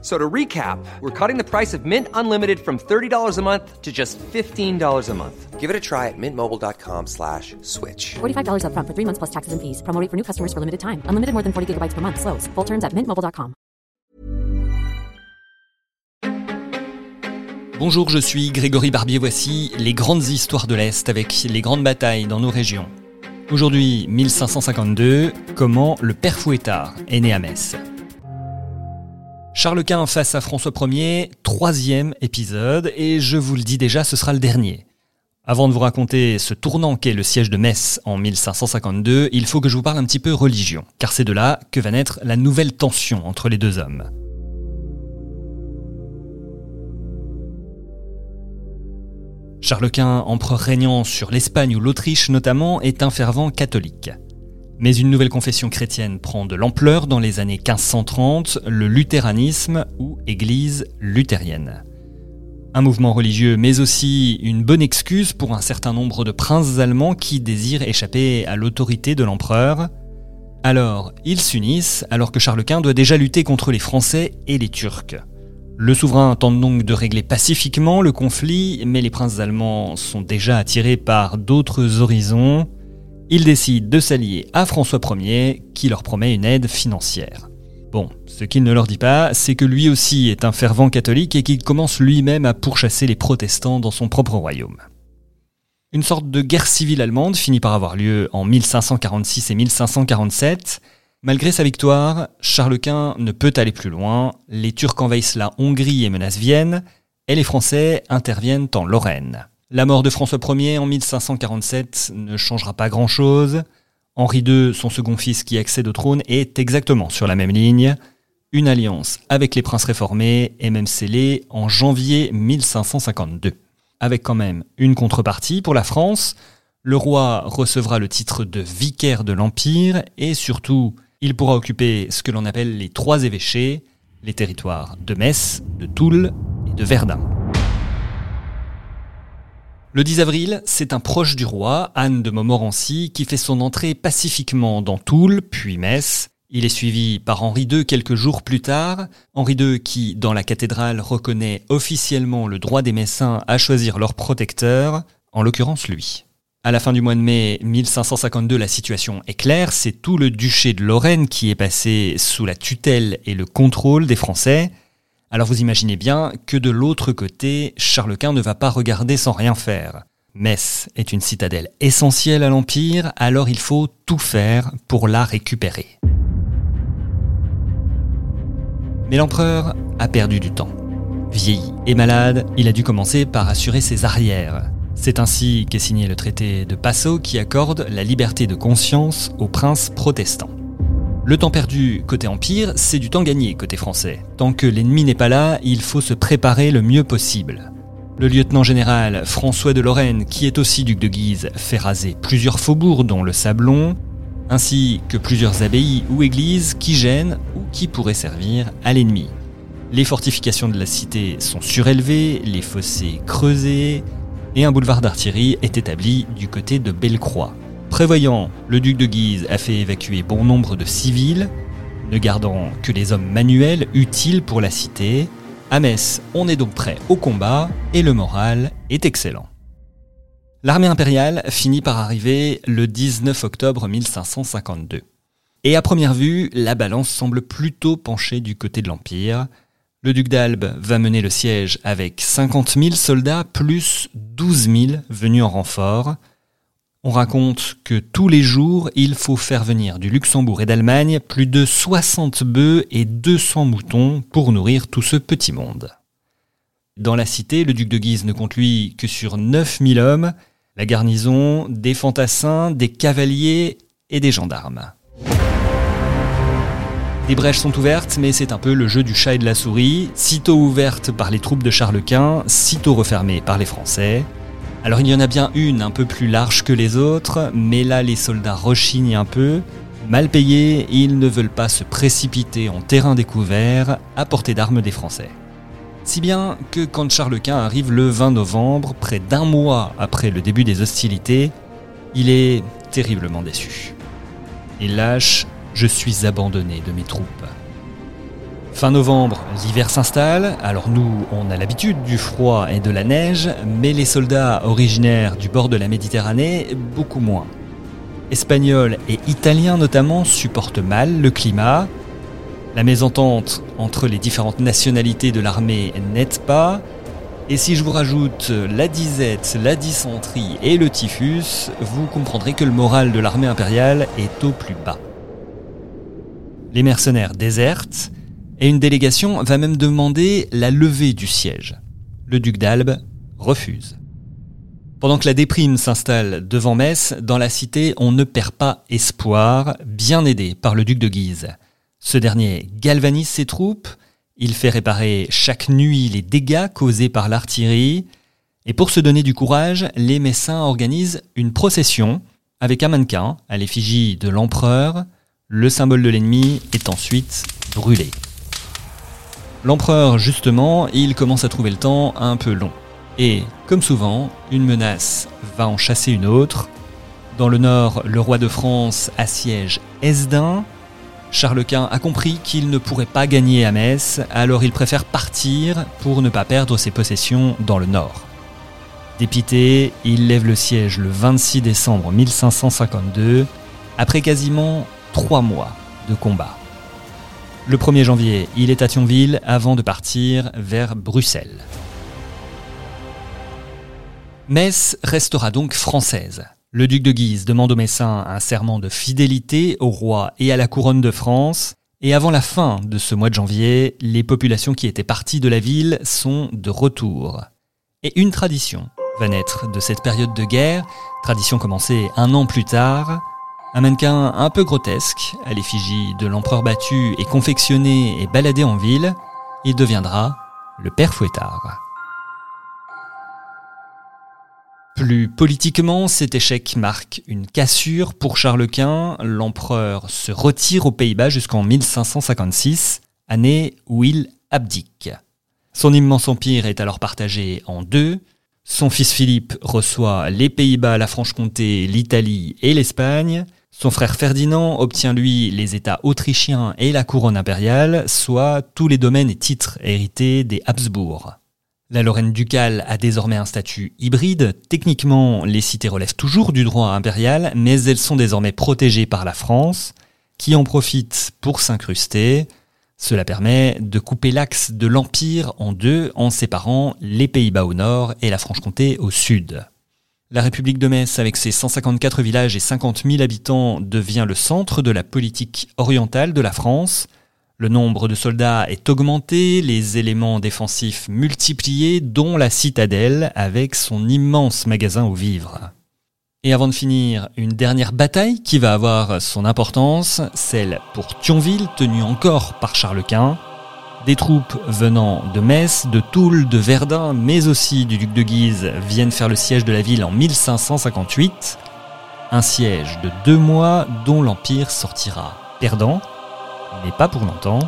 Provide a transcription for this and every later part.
So to recap, we're cutting the price of Mint Unlimited from $30 a month to just $15 a month. Give it a try at mintmobile.com slash switch. $45 upfront for three months plus taxes and fees. Promo rate for new customers for limited time. Unlimited more than 40 gigabytes per month. Slows. Full terms at mintmobile.com. Bonjour, je suis Grégory Barbier. Voici les grandes histoires de l'Est avec les grandes batailles dans nos régions. Aujourd'hui, 1552, comment le père Fouettard est né à Metz? Charles Quint face à François Ier, troisième épisode, et je vous le dis déjà, ce sera le dernier. Avant de vous raconter ce tournant qu'est le siège de Metz en 1552, il faut que je vous parle un petit peu religion, car c'est de là que va naître la nouvelle tension entre les deux hommes. Charles Quint, empereur régnant sur l'Espagne ou l'Autriche notamment, est un fervent catholique. Mais une nouvelle confession chrétienne prend de l'ampleur dans les années 1530, le luthéranisme ou Église luthérienne. Un mouvement religieux, mais aussi une bonne excuse pour un certain nombre de princes allemands qui désirent échapper à l'autorité de l'empereur. Alors, ils s'unissent alors que Charles Quint doit déjà lutter contre les Français et les Turcs. Le souverain tente donc de régler pacifiquement le conflit, mais les princes allemands sont déjà attirés par d'autres horizons. Ils décident de s'allier à François Ier, qui leur promet une aide financière. Bon, ce qu'il ne leur dit pas, c'est que lui aussi est un fervent catholique et qu'il commence lui-même à pourchasser les protestants dans son propre royaume. Une sorte de guerre civile allemande finit par avoir lieu en 1546 et 1547. Malgré sa victoire, Charles Quint ne peut aller plus loin, les Turcs envahissent la Hongrie et menacent Vienne, et les Français interviennent en Lorraine. La mort de François Ier en 1547 ne changera pas grand-chose. Henri II, son second fils qui accède au trône, est exactement sur la même ligne. Une alliance avec les princes réformés est même scellée en janvier 1552. Avec quand même une contrepartie pour la France, le roi recevra le titre de vicaire de l'Empire et surtout, il pourra occuper ce que l'on appelle les trois évêchés, les territoires de Metz, de Toul et de Verdun. Le 10 avril, c'est un proche du roi, Anne de Montmorency, qui fait son entrée pacifiquement dans Toul, puis Metz. Il est suivi par Henri II quelques jours plus tard. Henri II qui, dans la cathédrale, reconnaît officiellement le droit des Messins à choisir leur protecteur, en l'occurrence lui. À la fin du mois de mai 1552, la situation est claire, c'est tout le duché de Lorraine qui est passé sous la tutelle et le contrôle des Français. Alors vous imaginez bien que de l'autre côté, Charles Quint ne va pas regarder sans rien faire. Metz est une citadelle essentielle à l'Empire, alors il faut tout faire pour la récupérer. Mais l'empereur a perdu du temps. Vieilli et malade, il a dû commencer par assurer ses arrières. C'est ainsi qu'est signé le traité de Passau qui accorde la liberté de conscience aux princes protestants. Le temps perdu côté Empire, c'est du temps gagné côté français. Tant que l'ennemi n'est pas là, il faut se préparer le mieux possible. Le lieutenant général François de Lorraine, qui est aussi duc de Guise, fait raser plusieurs faubourgs dont le Sablon, ainsi que plusieurs abbayes ou églises qui gênent ou qui pourraient servir à l'ennemi. Les fortifications de la cité sont surélevées, les fossés creusés, et un boulevard d'artillerie est établi du côté de Bellecroix. Prévoyant, le duc de Guise a fait évacuer bon nombre de civils, ne gardant que les hommes manuels utiles pour la cité. À Metz, on est donc prêt au combat et le moral est excellent. L'armée impériale finit par arriver le 19 octobre 1552. Et à première vue, la balance semble plutôt pencher du côté de l'Empire. Le duc d'Albe va mener le siège avec 50 000 soldats plus 12 000 venus en renfort. On raconte que tous les jours, il faut faire venir du Luxembourg et d'Allemagne plus de 60 bœufs et 200 moutons pour nourrir tout ce petit monde. Dans la cité, le duc de Guise ne compte lui que sur 9000 hommes, la garnison, des fantassins, des cavaliers et des gendarmes. Des brèches sont ouvertes, mais c'est un peu le jeu du chat et de la souris, sitôt ouvertes par les troupes de Charles Quint, sitôt refermées par les Français. Alors il y en a bien une un peu plus large que les autres, mais là les soldats rechignent un peu, Mal payés, ils ne veulent pas se précipiter en terrain découvert à portée d'armes des Français. Si bien que quand Charles Quint arrive le 20 novembre, près d'un mois après le début des hostilités, il est terriblement déçu. Il lâche Je suis abandonné de mes troupes. Fin novembre, l'hiver s'installe, alors nous, on a l'habitude du froid et de la neige, mais les soldats originaires du bord de la Méditerranée, beaucoup moins. Espagnols et Italiens notamment supportent mal le climat. La mésentente entre les différentes nationalités de l'armée n'aide pas. Et si je vous rajoute la disette, la dysenterie et le typhus, vous comprendrez que le moral de l'armée impériale est au plus bas. Les mercenaires désertent, et une délégation va même demander la levée du siège. Le duc d'Albe refuse. Pendant que la déprime s'installe devant Metz, dans la cité, on ne perd pas espoir, bien aidé par le duc de Guise. Ce dernier galvanise ses troupes, il fait réparer chaque nuit les dégâts causés par l'artillerie, et pour se donner du courage, les Messins organisent une procession avec un mannequin à l'effigie de l'empereur. Le symbole de l'ennemi est ensuite brûlé. L'empereur, justement, il commence à trouver le temps un peu long. Et, comme souvent, une menace va en chasser une autre. Dans le nord, le roi de France assiège Esdin. Charles Quint a compris qu'il ne pourrait pas gagner à Metz, alors il préfère partir pour ne pas perdre ses possessions dans le nord. Dépité, il lève le siège le 26 décembre 1552, après quasiment trois mois de combat. Le 1er janvier, il est à Thionville avant de partir vers Bruxelles. Metz restera donc française. Le duc de Guise demande aux Messins un serment de fidélité au roi et à la couronne de France, et avant la fin de ce mois de janvier, les populations qui étaient parties de la ville sont de retour. Et une tradition va naître de cette période de guerre, tradition commencée un an plus tard, un mannequin un peu grotesque, à l'effigie de l'empereur battu et confectionné et baladé en ville, il deviendra le père Fouettard. Plus politiquement, cet échec marque une cassure pour Charles Quint. L'empereur se retire aux Pays-Bas jusqu'en 1556, année où il abdique. Son immense empire est alors partagé en deux. Son fils Philippe reçoit les Pays-Bas, la Franche-Comté, l'Italie et l'Espagne. Son frère Ferdinand obtient lui les États autrichiens et la couronne impériale, soit tous les domaines et titres hérités des Habsbourg. La Lorraine ducale a désormais un statut hybride. Techniquement, les cités relèvent toujours du droit impérial, mais elles sont désormais protégées par la France, qui en profite pour s'incruster. Cela permet de couper l'axe de l'Empire en deux en séparant les Pays-Bas au nord et la Franche-Comté au sud. La République de Metz, avec ses 154 villages et 50 000 habitants, devient le centre de la politique orientale de la France. Le nombre de soldats est augmenté, les éléments défensifs multipliés, dont la citadelle avec son immense magasin aux vivres. Et avant de finir, une dernière bataille qui va avoir son importance, celle pour Thionville, tenue encore par Charles Quint. Des troupes venant de Metz, de Toul, de Verdun, mais aussi du duc de Guise viennent faire le siège de la ville en 1558. Un siège de deux mois dont l'Empire sortira perdant, mais pas pour longtemps.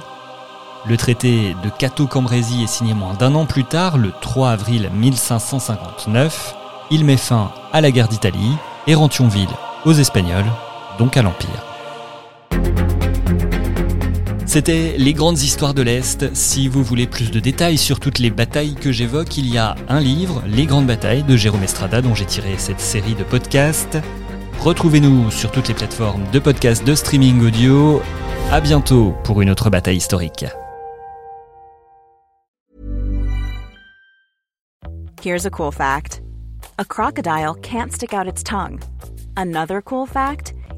Le traité de Cateau-Cambrésis est signé moins d'un an plus tard, le 3 avril 1559. Il met fin à la guerre d'Italie et rend Thionville aux Espagnols, donc à l'Empire. C'était les grandes histoires de l'Est. Si vous voulez plus de détails sur toutes les batailles que j'évoque, il y a un livre, Les grandes batailles de Jérôme Estrada, dont j'ai tiré cette série de podcasts. Retrouvez-nous sur toutes les plateformes de podcasts de streaming audio. À bientôt pour une autre bataille historique. Here's a cool fact. A crocodile can't stick out its tongue. Another cool fact.